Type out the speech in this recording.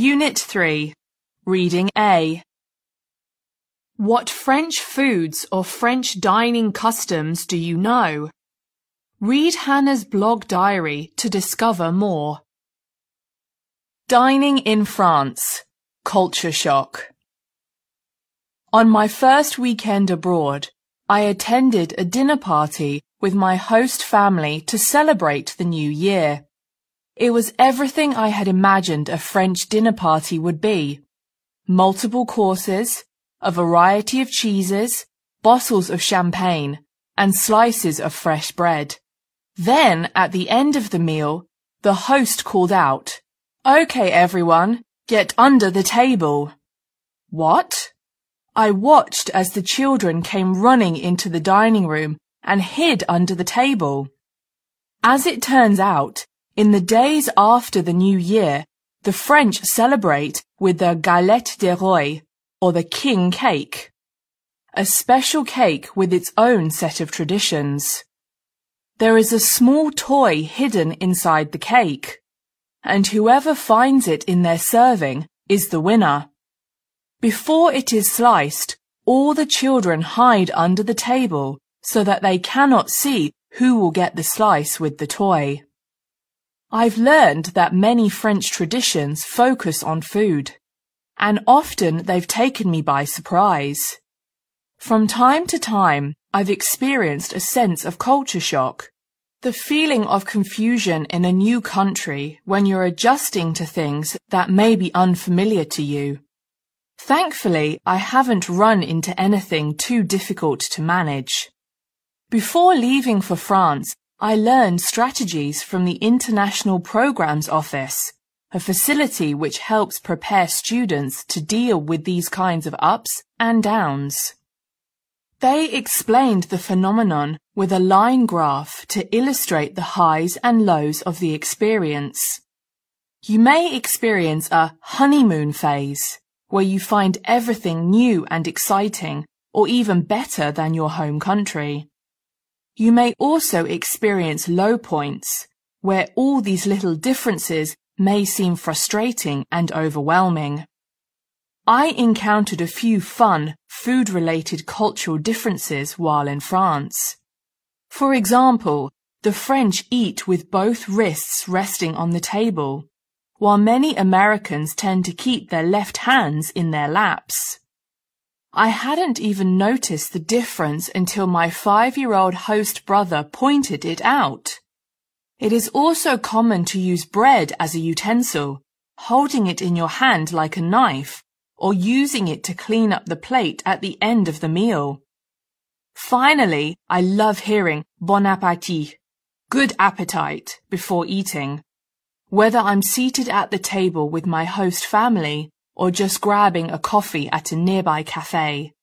Unit 3, Reading A. What French foods or French dining customs do you know? Read Hannah's blog diary to discover more. Dining in France. Culture shock. On my first weekend abroad, I attended a dinner party with my host family to celebrate the new year. It was everything I had imagined a French dinner party would be. Multiple courses, a variety of cheeses, bottles of champagne, and slices of fresh bread. Then, at the end of the meal, the host called out, Okay, everyone, get under the table. What? I watched as the children came running into the dining room and hid under the table. As it turns out, in the days after the New Year, the French celebrate with the galette des rois, or the king cake, a special cake with its own set of traditions. There is a small toy hidden inside the cake, and whoever finds it in their serving is the winner. Before it is sliced, all the children hide under the table so that they cannot see who will get the slice with the toy. I've learned that many French traditions focus on food, and often they've taken me by surprise. From time to time, I've experienced a sense of culture shock. The feeling of confusion in a new country when you're adjusting to things that may be unfamiliar to you. Thankfully, I haven't run into anything too difficult to manage. Before leaving for France, I learned strategies from the International Programs Office, a facility which helps prepare students to deal with these kinds of ups and downs. They explained the phenomenon with a line graph to illustrate the highs and lows of the experience. You may experience a honeymoon phase, where you find everything new and exciting, or even better than your home country. You may also experience low points, where all these little differences may seem frustrating and overwhelming. I encountered a few fun, food-related cultural differences while in France. For example, the French eat with both wrists resting on the table, while many Americans tend to keep their left hands in their laps. I hadn't even noticed the difference until my five-year-old host brother pointed it out. It is also common to use bread as a utensil, holding it in your hand like a knife, or using it to clean up the plate at the end of the meal. Finally, I love hearing bon appétit, good appetite, before eating. Whether I'm seated at the table with my host family or just grabbing a coffee at a nearby cafe.